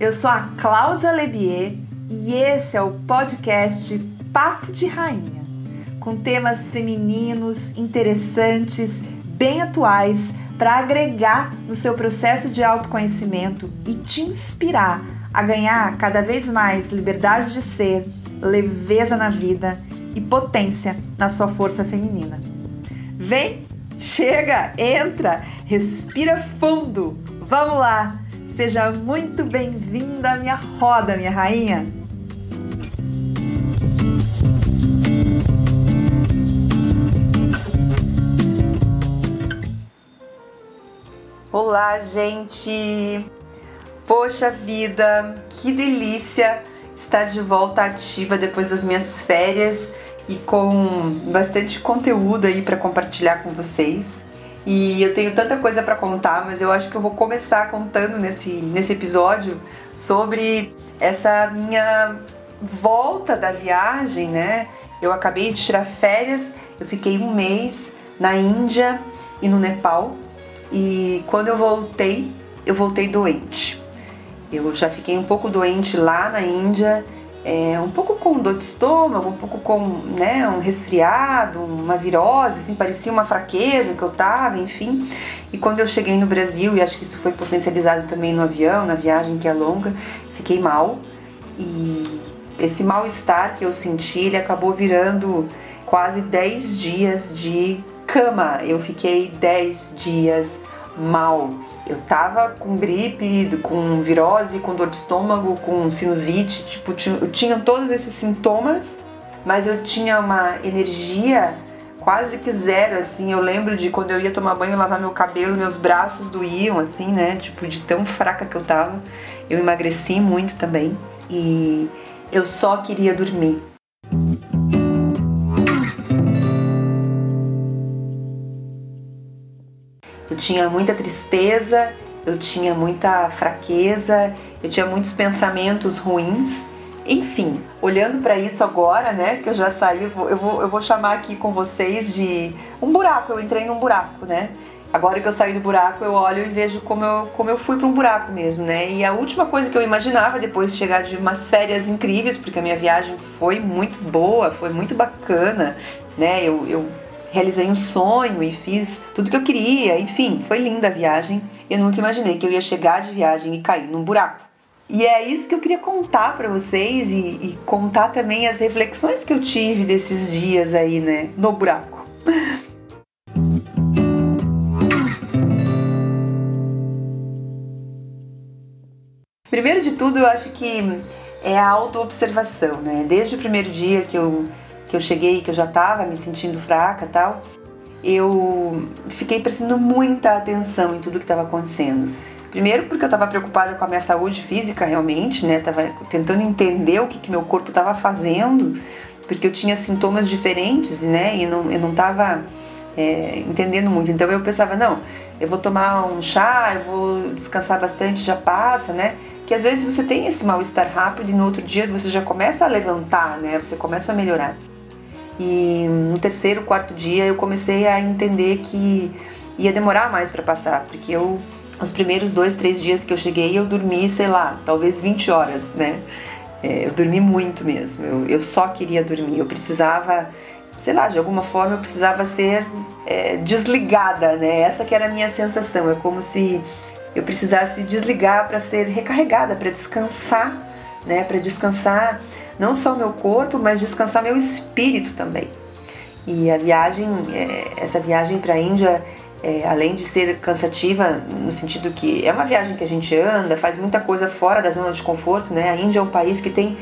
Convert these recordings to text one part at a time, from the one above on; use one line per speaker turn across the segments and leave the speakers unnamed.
Eu sou a Cláudia Lebier e esse é o podcast Papo de Rainha, com temas femininos, interessantes, bem atuais para agregar no seu processo de autoconhecimento e te inspirar a ganhar cada vez mais liberdade de ser, leveza na vida e potência na sua força feminina. Vem, chega, entra, respira fundo. Vamos lá! Seja muito bem-vinda à minha roda, minha rainha! Olá, gente! Poxa vida, que delícia estar de volta ativa depois das minhas férias e com bastante conteúdo aí para compartilhar com vocês. E eu tenho tanta coisa para contar, mas eu acho que eu vou começar contando nesse, nesse episódio sobre essa minha volta da viagem, né? Eu acabei de tirar férias, eu fiquei um mês na Índia e no Nepal. E quando eu voltei, eu voltei doente. Eu já fiquei um pouco doente lá na Índia é, um pouco com dor de estômago, um pouco com né, um resfriado, uma virose, assim, parecia uma fraqueza que eu tava, enfim. E quando eu cheguei no Brasil, e acho que isso foi potencializado também no avião, na viagem que é longa, fiquei mal. E esse mal-estar que eu senti, ele acabou virando quase 10 dias de cama. Eu fiquei 10 dias mal. Eu tava com gripe, com virose, com dor de estômago, com sinusite, tipo, eu tinha todos esses sintomas, mas eu tinha uma energia quase que zero, assim. Eu lembro de quando eu ia tomar banho, lavar meu cabelo, meus braços doíam, assim, né? Tipo, de tão fraca que eu tava. Eu emagreci muito também e eu só queria dormir. Tinha muita tristeza, eu tinha muita fraqueza, eu tinha muitos pensamentos ruins. Enfim, olhando para isso agora, né, que eu já saí, eu vou, eu vou chamar aqui com vocês de um buraco. Eu entrei num buraco, né? Agora que eu saí do buraco, eu olho e vejo como eu, como eu fui para um buraco mesmo, né? E a última coisa que eu imaginava depois de chegar de umas férias incríveis, porque a minha viagem foi muito boa, foi muito bacana, né? Eu, eu realizei um sonho e fiz tudo que eu queria, enfim, foi linda a viagem. Eu nunca imaginei que eu ia chegar de viagem e cair num buraco. E é isso que eu queria contar para vocês e, e, contar também as reflexões que eu tive desses dias aí, né, no buraco. Primeiro de tudo, eu acho que é a autoobservação, né? Desde o primeiro dia que eu que eu cheguei, que eu já estava me sentindo fraca tal, eu fiquei prestando muita atenção em tudo que estava acontecendo. Primeiro porque eu estava preocupada com a minha saúde física realmente, né? Tava tentando entender o que, que meu corpo estava fazendo, porque eu tinha sintomas diferentes, né? E não, eu não estava é, entendendo muito. Então eu pensava, não, eu vou tomar um chá, eu vou descansar bastante, já passa, né? Que às vezes você tem esse mal-estar rápido e no outro dia você já começa a levantar, né? Você começa a melhorar. E no terceiro, quarto dia eu comecei a entender que ia demorar mais para passar, porque eu os primeiros dois, três dias que eu cheguei eu dormi, sei lá, talvez 20 horas, né? É, eu dormi muito mesmo. Eu, eu só queria dormir. Eu precisava, sei lá, de alguma forma eu precisava ser é, desligada, né? Essa que era a minha sensação. É como se eu precisasse desligar para ser recarregada, para descansar, né? Para descansar não só meu corpo, mas descansar meu espírito também. E a viagem, é, essa viagem para a Índia, é, além de ser cansativa, no sentido que é uma viagem que a gente anda, faz muita coisa fora da zona de conforto, né? A Índia é um país que tem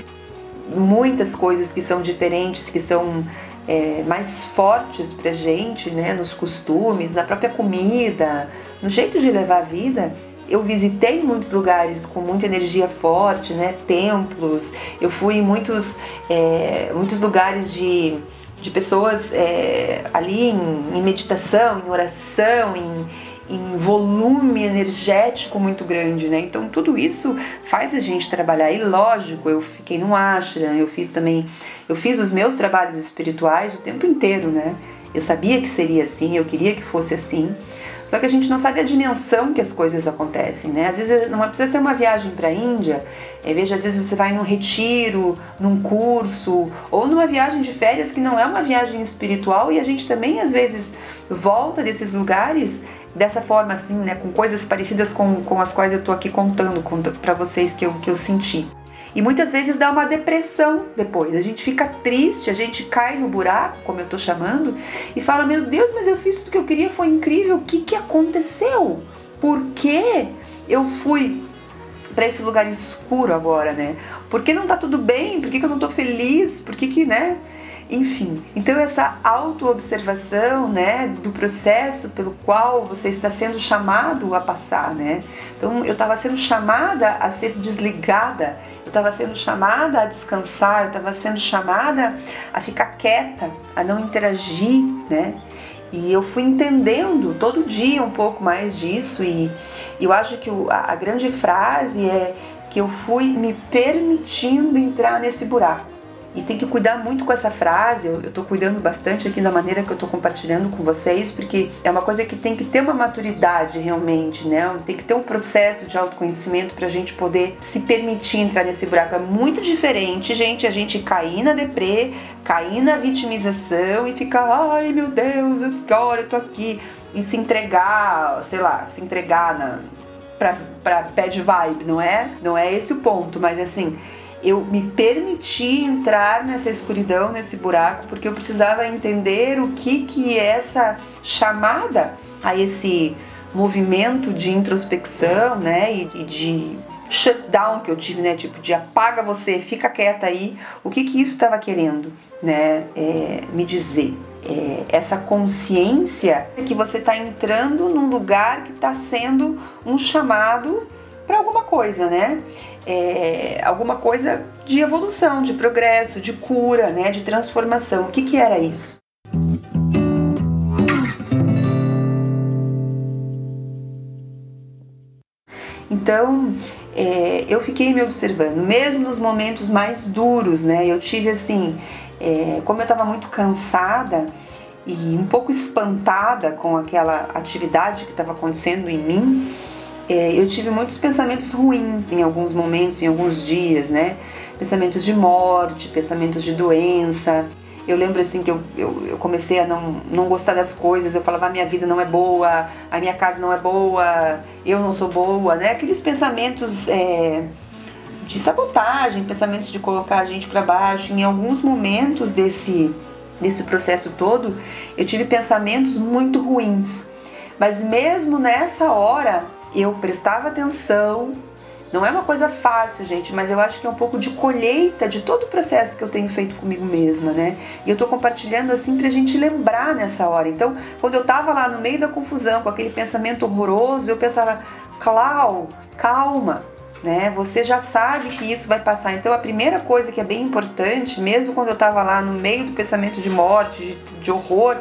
muitas coisas que são diferentes, que são é, mais fortes pra gente, né? Nos costumes, na própria comida, no jeito de levar a vida eu visitei muitos lugares com muita energia forte, né? Templos. Eu fui em muitos, é, muitos lugares de, de pessoas é, ali em, em, meditação, em oração, em, em volume energético muito grande, né? Então tudo isso faz a gente trabalhar. E lógico, eu fiquei no ashram, eu fiz também, eu fiz os meus trabalhos espirituais o tempo inteiro, né? Eu sabia que seria assim, eu queria que fosse assim. Só que a gente não sabe a dimensão que as coisas acontecem, né? Às vezes não precisa ser uma viagem para a Índia, é, veja, às vezes você vai num retiro, num curso, ou numa viagem de férias que não é uma viagem espiritual e a gente também às vezes volta desses lugares dessa forma assim, né, com coisas parecidas com, com as quais eu tô aqui contando para vocês que eu, que eu senti. E muitas vezes dá uma depressão depois. A gente fica triste, a gente cai no buraco, como eu tô chamando, e fala: Meu Deus, mas eu fiz tudo que eu queria, foi incrível. O que, que aconteceu? Por que eu fui para esse lugar escuro agora, né? Por que não tá tudo bem? Por que, que eu não tô feliz? Por que, que, né? Enfim, então essa autoobservação, né, do processo pelo qual você está sendo chamado a passar, né? Então eu estava sendo chamada a ser desligada, eu estava sendo chamada a descansar, eu estava sendo chamada a ficar quieta, a não interagir, né? E eu fui entendendo todo dia um pouco mais disso e eu acho que a, grande frase é que eu fui me permitindo entrar nesse buraco e tem que cuidar muito com essa frase. Eu, estou cuidando bastante aqui da maneira que eu estou compartilhando com vocês, porque é uma coisa que tem que ter uma maturidade realmente, né? Tem que ter um processo de autoconhecimento para a gente poder se permitir entrar nesse buraco. É muito diferente, gente, a gente cair na deprê, cair na vitimização e ficar, ai meu Deus, agora eu tô aqui. E se entregar, sei lá, se entregar na, pra, pra bad vibe, não é? Não é esse o ponto, mas assim, eu me permiti entrar nessa escuridão, nesse buraco, porque eu precisava entender o que que essa chamada a esse movimento de introspecção, né, e, de shutdown que eu tive, né, tipo de apaga você, fica quieta aí, o que que isso estava querendo, né, é, me dizer? É, essa consciência que você está entrando num lugar que está sendo um chamado para alguma coisa, né? É, alguma coisa de evolução, de progresso, de cura, né? De transformação. O que, que era isso? Então, é, eu fiquei me observando, mesmo nos momentos mais duros, né? Eu tive assim, é, como eu estava muito cansada e um pouco espantada com aquela atividade que estava acontecendo em mim, é, eu tive muitos pensamentos ruins em alguns momentos, em alguns dias, né? Pensamentos de morte, pensamentos de doença. Eu lembro assim que eu, eu, eu comecei a não, não gostar das coisas, eu falava, a minha vida não é boa, a minha casa não é boa, eu não sou boa, né? Aqueles pensamentos é, de sabotagem, pensamentos de colocar a gente para baixo. Em alguns momentos desse, desse processo todo, eu tive pensamentos muito ruins. Mas mesmo nessa hora, eu prestava atenção. Não é uma coisa fácil, gente, mas eu acho que é um pouco de colheita de todo o processo que eu tenho feito comigo mesma, né? E eu tô compartilhando assim pra gente lembrar nessa hora. Então, quando eu tava lá no meio da confusão, com aquele pensamento horroroso, eu pensava, Clau, calma, né? Você já sabe que isso vai passar. Então, a primeira coisa que é bem importante, mesmo quando eu tava lá no meio do pensamento de morte, de, de horror,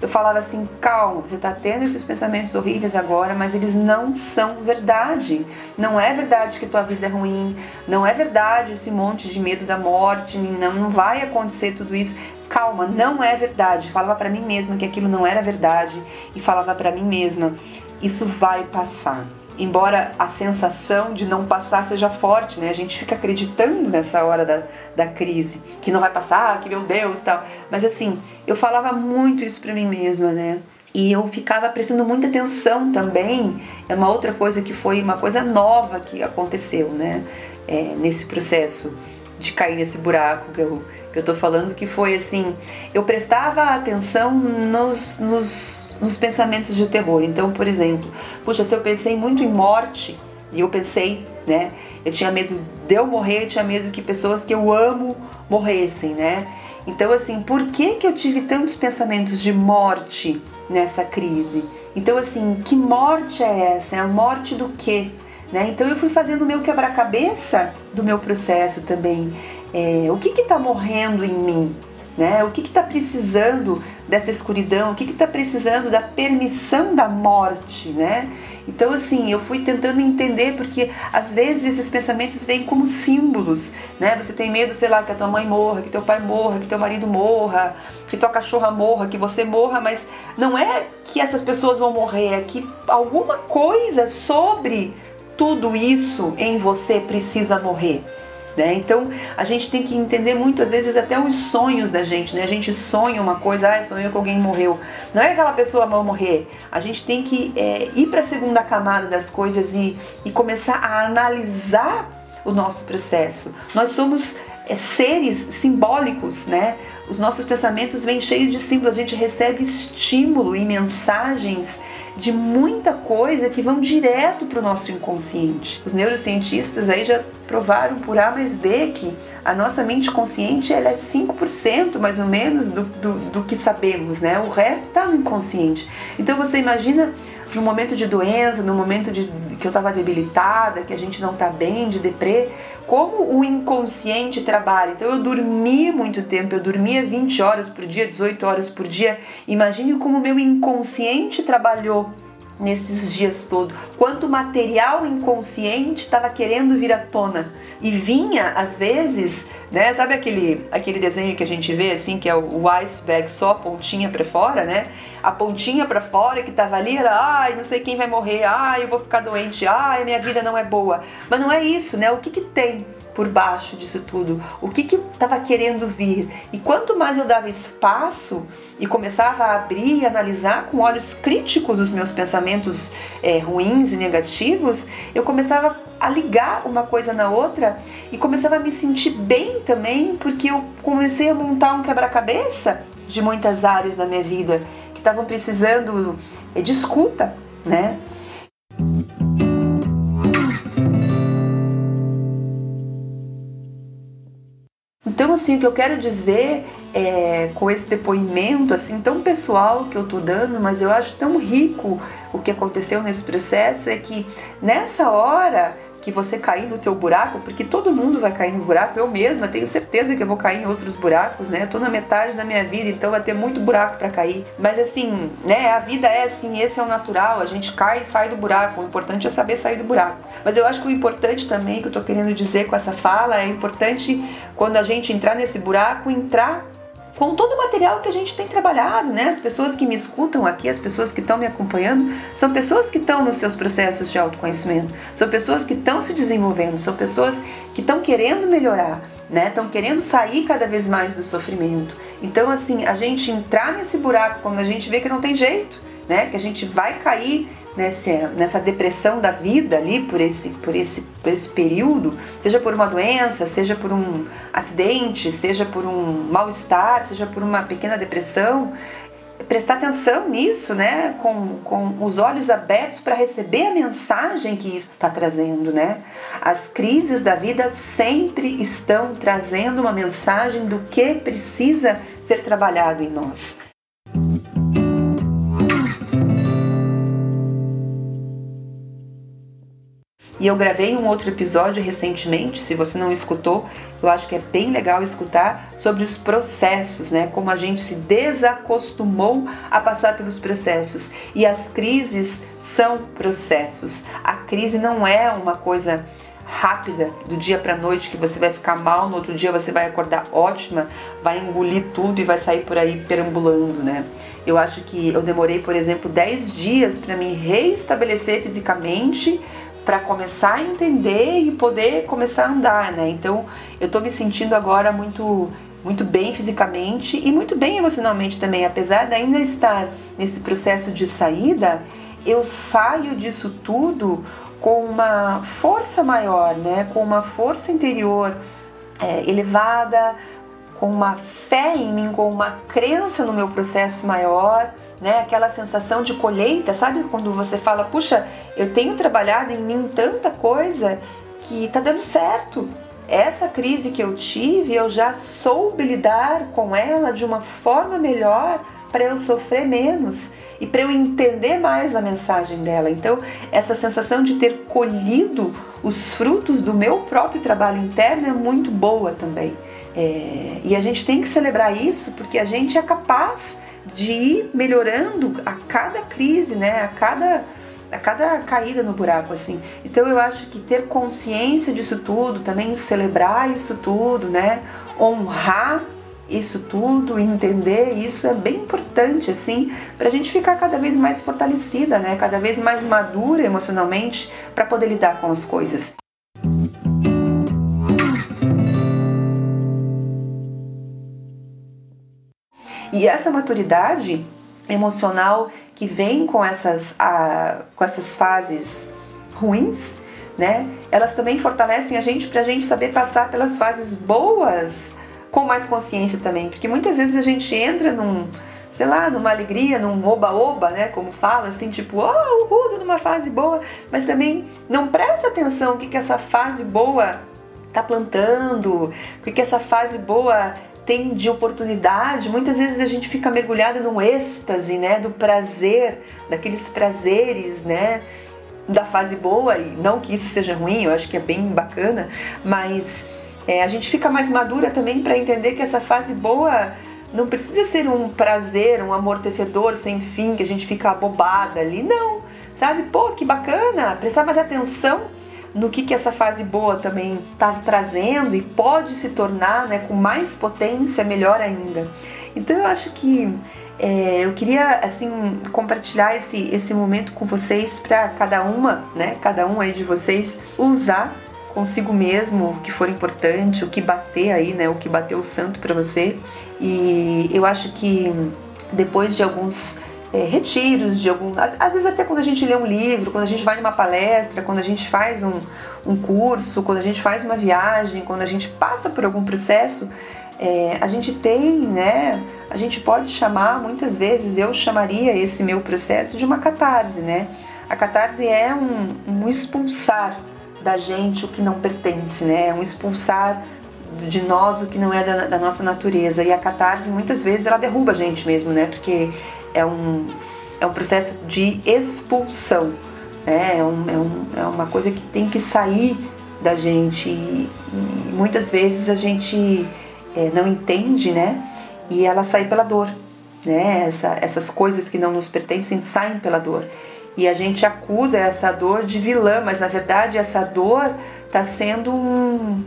eu falava assim: calma, você está tendo esses pensamentos horríveis agora, mas eles não são verdade. Não é verdade que tua vida é ruim, não é verdade esse monte de medo da morte, não, não vai acontecer tudo isso. Calma, não é verdade. Falava para mim mesma que aquilo não era verdade e falava para mim mesma: isso vai passar embora a sensação de não passar seja forte, né? A gente fica acreditando nessa hora da, da crise, que não vai passar, que meu Deus, tal. Mas assim, eu falava muito isso para mim mesma, né? E eu ficava prestando muita atenção também. É uma outra coisa que foi uma coisa nova que aconteceu, né? É, nesse processo de cair nesse buraco que eu, que eu tô falando, que foi assim: eu prestava atenção nos, nos nos pensamentos de terror. Então, por exemplo, puxa, se eu pensei muito em morte, e eu pensei, né? Eu tinha medo de eu morrer, eu tinha medo que pessoas que eu amo morressem, né? Então, assim, por que que eu tive tantos pensamentos de morte nessa crise? Então, assim, que morte é essa? É a morte do quê? Né? Então, eu fui fazendo o meu quebra-cabeça do meu processo também. É, o que está morrendo em mim? Né? O que está precisando dessa escuridão? O que está precisando da permissão da morte, né? Então, assim, eu fui tentando entender, porque às vezes esses pensamentos vêm como símbolos, né? Você tem medo, sei lá, que a tua mãe morra, que teu pai morra, que teu marido morra, que tua cachorra morra, que você morra, mas não é que essas pessoas vão morrer, é que alguma coisa sobre tudo isso em você precisa morrer. Né? Então a gente tem que entender muito, às vezes, até os sonhos da gente. Né? A gente sonha uma coisa, ah, sonhou que alguém morreu. Não é aquela pessoa vai morrer. A gente tem que é, ir para a segunda camada das coisas e, e começar a analisar o nosso processo. Nós somos é, seres simbólicos, né? Os nossos pensamentos vêm cheios de símbolos, a gente recebe estímulo e mensagens de muita coisa que vão direto para o nosso inconsciente. Os neurocientistas aí já provaram por A mais B que a nossa mente consciente ela é 5% mais ou menos do, do, do que sabemos, né? O resto está no inconsciente. Então você imagina no momento de doença, no momento de, que eu estava debilitada, que a gente não está bem, de deprê, como o inconsciente trabalha. Então eu dormi muito tempo, eu dormia 20 horas por dia, 18 horas por dia. Imagine como o meu inconsciente trabalhou nesses dias todos, quanto material inconsciente estava querendo vir à tona e vinha às vezes, né? Sabe aquele aquele desenho que a gente vê assim que é o iceberg só a pontinha para fora, né? A pontinha para fora que estava ali era, ai, não sei quem vai morrer, ai, eu vou ficar doente, ai, minha vida não é boa. Mas não é isso, né? O que que tem por baixo disso tudo, o que que estava querendo vir. E quanto mais eu dava espaço e começava a abrir e analisar com olhos críticos os meus pensamentos é, ruins e negativos, eu começava a ligar uma coisa na outra e começava a me sentir bem também, porque eu comecei a montar um quebra-cabeça de muitas áreas da minha vida que estavam precisando é, de escuta, né? Então, assim, o que eu quero dizer é, com esse depoimento assim tão pessoal que eu tô dando, mas eu acho tão rico o que aconteceu nesse processo é que nessa hora que você cair no teu buraco, porque todo mundo vai cair no buraco, eu mesma tenho certeza que eu vou cair em outros buracos, né? Eu tô na metade da minha vida, então vai ter muito buraco para cair. Mas assim, né, a vida é assim, esse é o natural, a gente cai e sai do buraco, o importante é saber sair do buraco. Mas eu acho que o importante também que eu tô querendo dizer com essa fala é importante quando a gente entrar nesse buraco, entrar com todo o material que a gente tem trabalhado, né? As pessoas que me escutam aqui, as pessoas que estão me acompanhando, são pessoas que estão nos seus processos de autoconhecimento, são pessoas que estão se desenvolvendo, são pessoas que estão querendo melhorar, né? Estão querendo sair cada vez mais do sofrimento. Então, assim, a gente entrar nesse buraco quando a gente vê que não tem jeito, né? Que a gente vai cair nessa, nessa depressão da vida ali por esse, por, esse, por esse período, seja por uma doença, seja por um acidente, seja por um mal-estar, seja por uma pequena depressão, prestar atenção nisso, né, com, com os olhos abertos para receber a mensagem que isso está trazendo, né? As crises da vida sempre estão trazendo uma mensagem do que precisa ser trabalhado em nós. E eu gravei um outro episódio recentemente, se você não escutou, eu acho que é bem legal escutar sobre os processos, né? Como a gente se desacostumou a passar pelos processos. E as crises são processos. A crise não é uma coisa rápida do dia para noite que você vai ficar mal, no outro dia você vai acordar ótima, vai engolir tudo e vai sair por aí perambulando, né? Eu acho que eu demorei, por exemplo, 10 dias para me reestabelecer fisicamente, para começar a entender e poder começar a andar, né? Então, eu tô me sentindo agora muito muito bem fisicamente e muito bem emocionalmente também, apesar de ainda estar nesse processo de saída, eu saio disso tudo com uma força maior, né? Com uma força interior é, elevada, com uma fé em mim, com uma crença no meu processo maior né? Aquela sensação de colheita, sabe? Quando você fala, puxa, eu tenho trabalhado em mim tanta coisa que tá dando certo. Essa crise que eu tive, eu já soube lidar com ela de uma forma melhor para eu sofrer menos e para eu entender mais a mensagem dela. Então, essa sensação de ter colhido os frutos do meu próprio trabalho interno é muito boa também. É, e a gente tem que celebrar isso porque a gente é capaz de ir melhorando a cada crise, né? A cada a cada caída no buraco assim. Então eu acho que ter consciência disso tudo, também celebrar isso tudo, né? Honrar isso tudo, entender isso é bem importante assim, para a gente ficar cada vez mais fortalecida, né? Cada vez mais madura emocionalmente para poder lidar com as coisas. E essa maturidade emocional que vem com essas, com essas fases ruins, né? Elas também fortalecem a gente para a gente saber passar pelas fases boas com mais consciência também, porque muitas vezes a gente entra num, sei lá, numa alegria, num oba-oba, né? Como fala, assim, tipo, oh, uhul, tô numa fase boa, mas também não presta atenção o que, que essa fase boa tá plantando, o que, que essa fase boa tem de oportunidade, muitas vezes a gente fica mergulhado num êxtase, né, do prazer, daqueles prazeres, né, da fase boa, e não que isso seja ruim, eu acho que é bem bacana, mas é, a gente fica mais madura também para entender que essa fase boa não precisa ser um prazer, um amortecedor sem fim, que a gente fica abobada ali, não, sabe? Pô, que bacana, prestar mais atenção no que, que essa fase boa também está trazendo e pode se tornar né, com mais potência, melhor ainda. Então eu acho que é, eu queria assim compartilhar esse, esse momento com vocês para cada uma, né, cada um aí de vocês usar consigo mesmo o que for importante, o que bater aí, né, o que bateu o santo para você. E eu acho que depois de alguns é, retiros de algum. Às, às, vezes até quando a gente lê um livro, quando a gente vai numa palestra, quando a gente faz um, um curso, quando a gente faz uma viagem, quando a gente passa por algum processo, é, a gente tem, né? A gente pode chamar, muitas vezes eu chamaria esse meu processo de uma catarse, né? A catarse é um, um expulsar da gente o que não pertence, né? Um expulsar de nós o que não é da, da, nossa natureza. E a catarse muitas vezes ela derruba a gente mesmo, né? Porque é um, é um processo de expulsão, né? É, um, é, um, é uma coisa que tem que sair da gente e, e muitas vezes a gente é, não entende, né? E ela sai pela dor, né? Essa, essas coisas que não nos pertencem saem pela dor. E a gente acusa essa dor de vilã, mas na verdade essa dor está sendo um,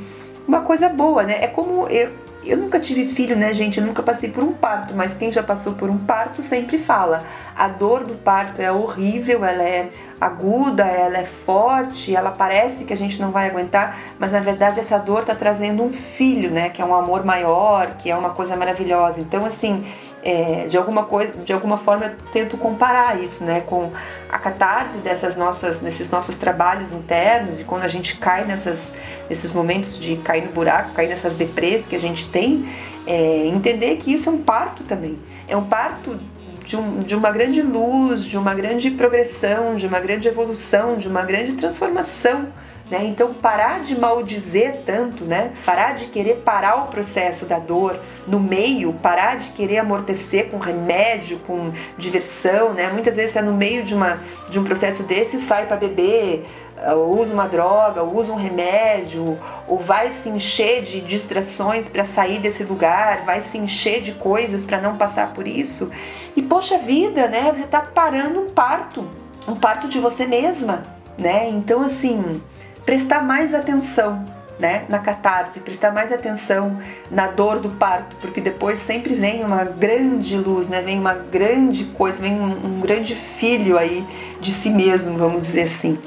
uma coisa boa, né? É como eu, eu nunca tive filho, né, gente? Eu nunca passei por um parto, mas quem já passou por um parto sempre fala: a dor do parto é horrível, ela é aguda, ela é forte, ela parece que a gente não vai aguentar, mas na verdade essa dor está trazendo um filho, né? Que é um amor maior, que é uma coisa maravilhosa. Então, assim, é, de alguma coisa, de alguma forma eu tento comparar isso, né, com a catarse dessas nossas, nesses nossos trabalhos internos e quando a gente cai nessas, nesses momentos de cair no buraco, cair nessas depressões que a gente tem, é, entender que isso é um parto também, é um parto de, um, de uma grande luz, de uma grande progressão, de uma grande evolução, de uma grande transformação né? Então, parar de maldizer tanto, né? parar de querer parar o processo da dor no meio, parar de querer amortecer com remédio, com diversão. Né? Muitas vezes é no meio de, uma, de um processo desse sai para beber, ou usa uma droga, ou usa um remédio, ou vai se encher de distrações para sair desse lugar, vai se encher de coisas para não passar por isso. E poxa vida, né? Você está parando um parto, um parto de você mesma, né? Então assim, prestar mais atenção né, na catarse, prestar mais atenção na dor do parto, porque depois sempre vem uma grande luz, né, vem uma grande coisa, vem um, um grande filho aí de si mesmo, vamos dizer assim.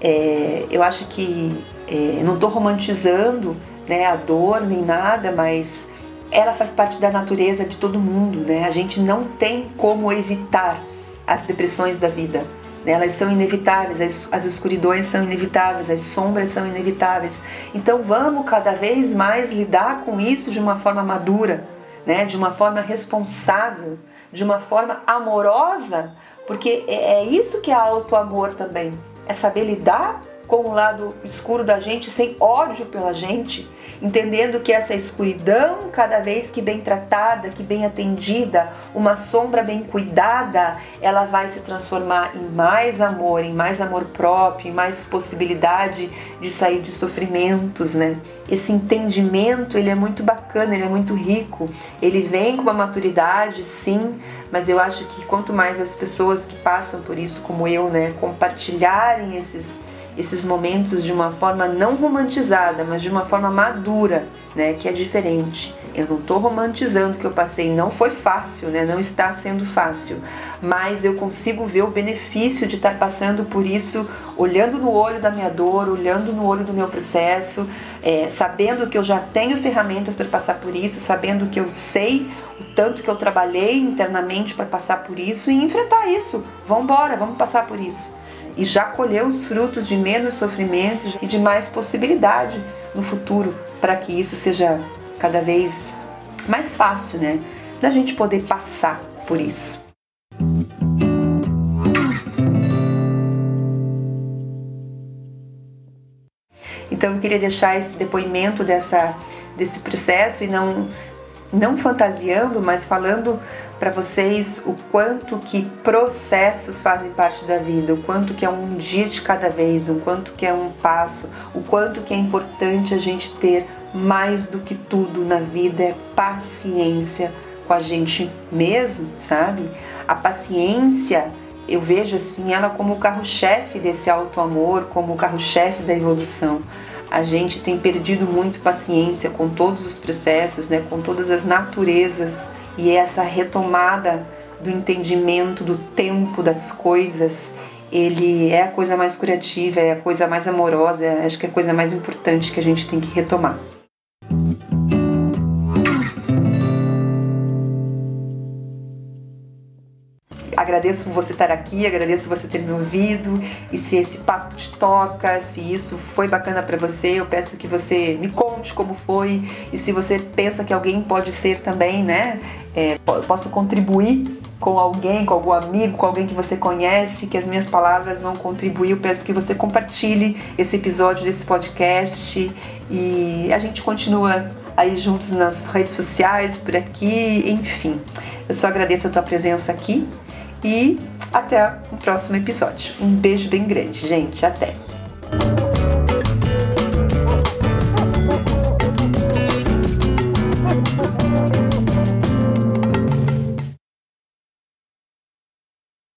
É, eu acho que é, não estou romantizando né, a dor nem nada, mas ela faz parte da natureza de todo mundo, né? A gente não tem como evitar as depressões da vida. Né? Elas são inevitáveis, as, as escuridões são inevitáveis, as sombras são inevitáveis. Então vamos cada vez mais lidar com isso de uma forma madura, né? De uma forma responsável, de uma forma amorosa, porque é, é isso que é auto-amor também. É saber lidar com o lado escuro da gente, sem ódio pela gente, entendendo que essa escuridão, cada vez que bem tratada, que bem atendida, uma sombra bem cuidada, ela vai se transformar em mais amor, em mais amor próprio, em mais possibilidade de sair de sofrimentos, né? Esse entendimento, ele é muito bacana, ele é muito rico. Ele vem com uma maturidade, sim, mas eu acho que quanto mais as pessoas que passam por isso, como eu, né, compartilharem esses esses momentos de uma forma não romantizada, mas de uma forma madura, né, que é diferente. Eu não estou romantizando o que eu passei, não foi fácil, né, não está sendo fácil, mas eu consigo ver o benefício de estar passando por isso, olhando no olho da minha dor, olhando no olho do meu processo, é, sabendo que eu já tenho ferramentas para passar por isso, sabendo que eu sei o tanto que eu trabalhei internamente para passar por isso e enfrentar isso. Vamos embora, vamos passar por isso e já colheu os frutos de menos sofrimento e de mais possibilidade no futuro para que isso seja cada vez mais fácil, né? Da gente poder passar por isso. Então eu queria deixar esse depoimento dessa, desse processo e não não fantasiando, mas falando para vocês o quanto que processos fazem parte da vida, o quanto que é um dia de cada vez, o quanto que é um passo, o quanto que é importante a gente ter mais do que tudo na vida é paciência com a gente mesmo, sabe? A paciência, eu vejo assim ela como o carro-chefe desse auto amor, como o carro-chefe da evolução a gente tem perdido muito paciência com todos os processos, né, com todas as naturezas e essa retomada do entendimento do tempo das coisas, ele é a coisa mais curativa, é a coisa mais amorosa, acho que é a coisa mais importante que a gente tem que retomar. agradeço você estar aqui, agradeço você ter me ouvido. E se esse papo te toca, se isso foi bacana para você, eu peço que você me conte como foi. E se você pensa que alguém pode ser também, né? É, posso contribuir com alguém, com algum amigo, com alguém que você conhece, que as minhas palavras vão contribuir. Eu peço que você compartilhe esse episódio desse podcast e a gente continua aí juntos nas redes sociais, por aqui, enfim. Eu só agradeço a tua presença aqui e até o próximo episódio. Um beijo bem grande, gente. Até!